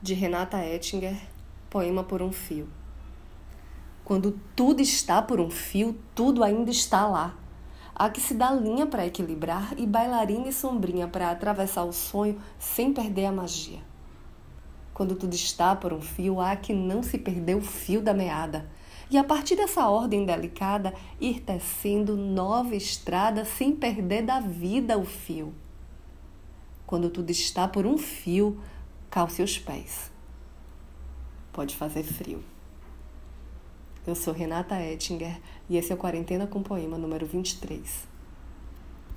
de Renata Ettinger, Poema por um Fio. Quando tudo está por um fio, tudo ainda está lá. Há que se dar linha para equilibrar e bailarina e sombrinha para atravessar o sonho sem perder a magia. Quando tudo está por um fio, há que não se perder o fio da meada. E a partir dessa ordem delicada, ir tecendo nova estrada sem perder da vida o fio. Quando tudo está por um fio, calce os pés. Pode fazer frio. Eu sou Renata Ettinger e esse é o Quarentena com Poema número 23.